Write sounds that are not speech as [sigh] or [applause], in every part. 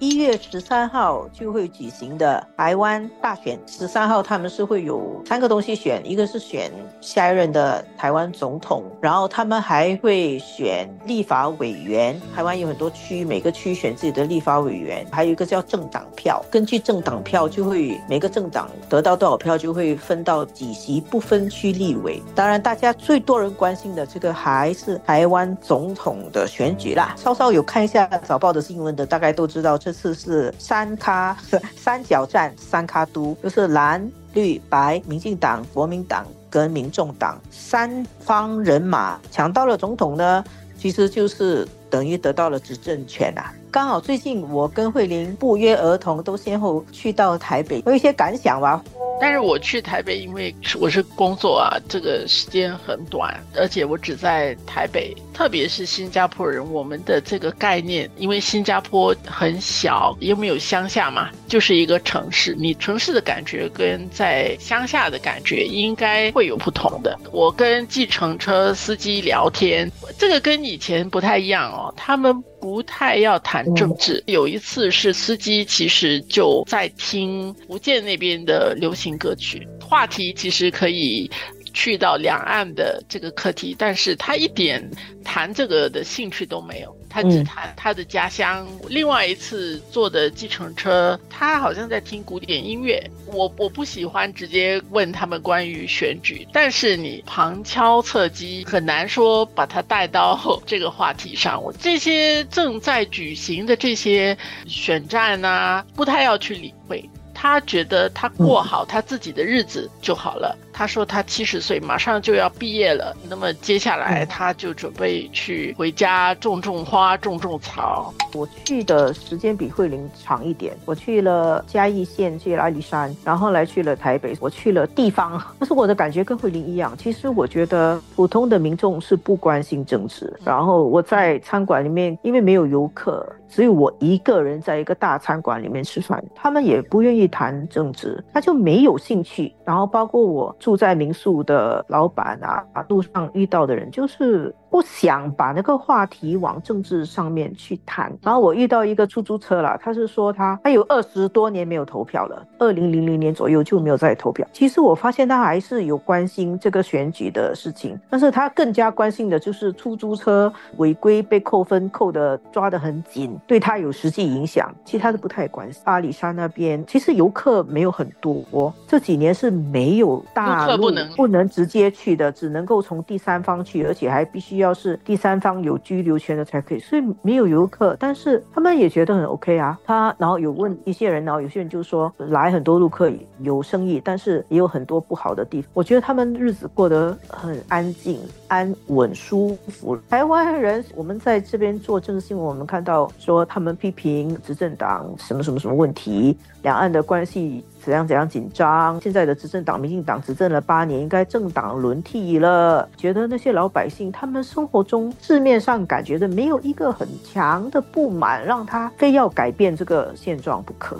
一月十三号就会举行的台湾大选，十三号他们是会有三个东西选，一个是选下一任的台湾总统，然后他们还会选立法委员。台湾有很多区，每个区选自己的立法委员，还有一个叫政党票，根据政党票就会每个政党得到多少票就会分到几席不分区立委。当然，大家最多人关心的这个还是台湾总统的选举啦。稍稍有看一下早报的新闻的，大概都知道这。次是三咖三角战，三咖都就是蓝绿白，民进党、国民党跟民众党三方人马抢到了总统呢，其实就是等于得到了执政权啊。刚好最近我跟慧玲不约而同都先后去到台北，有一些感想吧。但是我去台北，因为我是工作啊，这个时间很短，而且我只在台北。特别是新加坡人，我们的这个概念，因为新加坡很小，又没有乡下嘛，就是一个城市。你城市的感觉跟在乡下的感觉应该会有不同的。我跟计程车司机聊天，这个跟以前不太一样哦，他们不太要谈政治。有一次是司机其实就在听福建那边的流行歌曲，话题其实可以。去到两岸的这个课题，但是他一点谈这个的兴趣都没有，他只谈他的家乡。另外一次坐的计程车，他好像在听古典音乐。我我不喜欢直接问他们关于选举，但是你旁敲侧击很难说把他带到 [laughs] 这个话题上。我这些正在举行的这些选战啊，不太要去理会。他觉得他过好他自己的日子就好了。他说他七十岁马上就要毕业了，那么接下来他就准备去回家种种花、种种草。我去的时间比慧玲长一点，我去了嘉义县，去了阿里山，然后来去了台北，我去了地方。[laughs] 但是我的感觉跟慧玲一样，其实我觉得普通的民众是不关心政治。然后我在餐馆里面，因为没有游客。只有我一个人在一个大餐馆里面吃饭，他们也不愿意谈政治，他就没有兴趣。然后包括我住在民宿的老板啊，路上遇到的人，就是。不想把那个话题往政治上面去谈。然后我遇到一个出租车了，他是说他他有二十多年没有投票了，二零零零年左右就没有再投票。其实我发现他还是有关心这个选举的事情，但是他更加关心的就是出租车违规被扣分，扣的抓得很紧，对他有实际影响。其他的不太关心。阿里山那边其实游客没有很多，这几年是没有大陆不能直接去的，只能够从第三方去，而且还必须要。要是第三方有居留权的才可以，所以没有游客，但是他们也觉得很 OK 啊。他然后有问一些人，然后有些人就说来很多陆客有生意，但是也有很多不好的地方。我觉得他们日子过得很安静、安稳、舒服。台湾人，我们在这边做政治新闻，我们看到说他们批评执政党什么什么什么问题，两岸的关系。怎样怎样紧张？现在的执政党民进党执政了八年，应该政党轮替了。觉得那些老百姓，他们生活中字面上感觉的没有一个很强的不满，让他非要改变这个现状不可。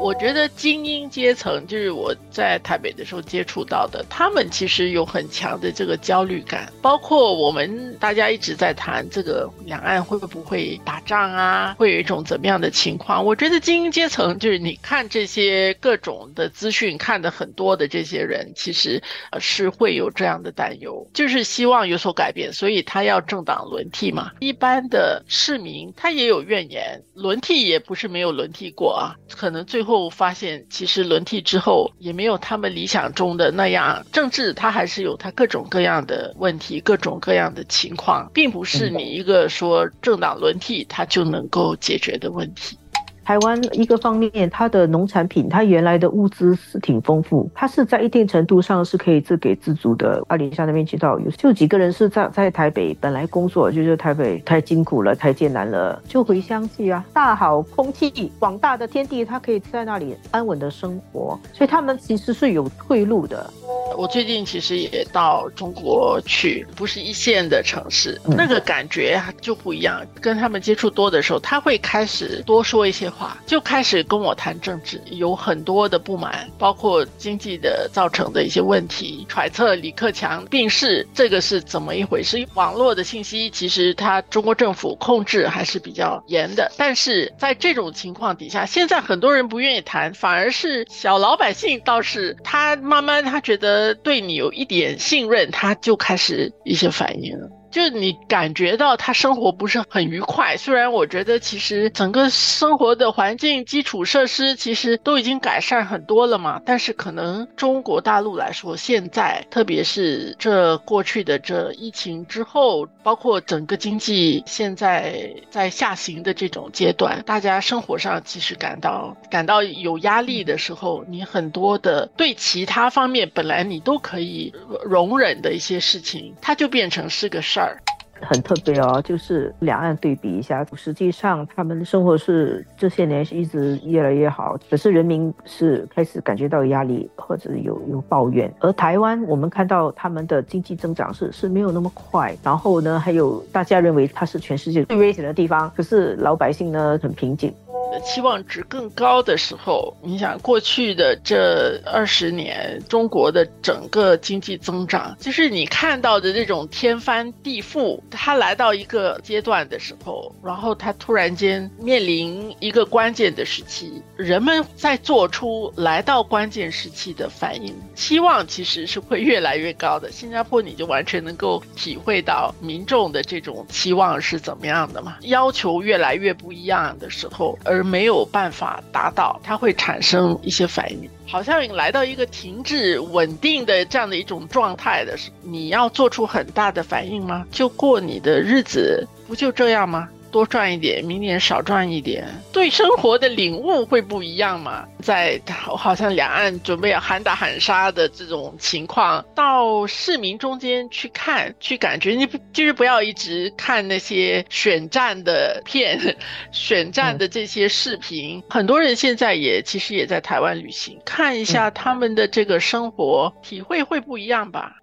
我觉得精英阶层就是我在台北的时候接触到的，他们其实有很强的这个焦虑感。包括我们大家一直在谈这个两岸会不会打仗啊，会有一种怎么样的情况？我觉得精英阶层就是你看这些各种的资讯看的很多的这些人，其实是会有这样的担忧，就是希望有所改变，所以他要政党轮替嘛。一般的市民他也有怨言，轮替也不是没有轮替过啊，可能最后。发现，其实轮替之后也没有他们理想中的那样。政治它还是有它各种各样的问题，各种各样的情况，并不是你一个说政党轮替它就能够解决的问题。台湾一个方面，它的农产品，它原来的物资是挺丰富，它是在一定程度上是可以自给自足的。阿里山那边知道有就几个人是在在台北本来工作，就是台北太辛苦了，太艰难了，就回乡去啊。大好空气，广大的天地，他可以在那里安稳的生活，所以他们其实是有退路的。我最近其实也到中国去，不是一线的城市，那个感觉就不一样。跟他们接触多的时候，他会开始多说一些话，就开始跟我谈政治，有很多的不满，包括经济的造成的一些问题，揣测李克强病逝这个是怎么一回事。网络的信息其实他中国政府控制还是比较严的，但是在这种情况底下，现在很多人不愿意谈，反而是小老百姓倒是他慢慢他觉得呃对你有一点信任，他就开始一些反应了。就你感觉到他生活不是很愉快，[laughs] 虽然我觉得其实整个生活的环境、基础设施其实都已经改善很多了嘛，但是可能中国大陆来说，现在特别是这过去的这疫情之后，包括整个经济现在在下行的这种阶段，大家生活上其实感到感到有压力的时候，你很多的对其他方面本来你都可以容忍的一些事情，它就变成是个事。很特别哦，就是两岸对比一下，实际上他们的生活是这些年是一直越来越好，可是人民是开始感觉到压力或者有有抱怨。而台湾，我们看到他们的经济增长是是没有那么快，然后呢，还有大家认为它是全世界最危险的地方，可是老百姓呢很平静。期望值更高的时候，你想过去的这二十年，中国的整个经济增长，就是你看到的这种天翻地覆。它来到一个阶段的时候，然后它突然间面临一个关键的时期，人们在做出来到关键时期的反应，期望其实是会越来越高的。新加坡你就完全能够体会到民众的这种期望是怎么样的嘛？要求越来越不一样的时候，而没有办法达到，它会产生一些反应，好像来到一个停滞稳定的这样的一种状态的时候，你要做出很大的反应吗？就过你的日子，不就这样吗？多赚一点，明年少赚一点，对生活的领悟会不一样嘛？在好像两岸准备要喊打喊杀的这种情况，到市民中间去看，去感觉，你就是不要一直看那些选战的片、[laughs] 选战的这些视频。很多人现在也其实也在台湾旅行，看一下他们的这个生活，体会会不一样吧？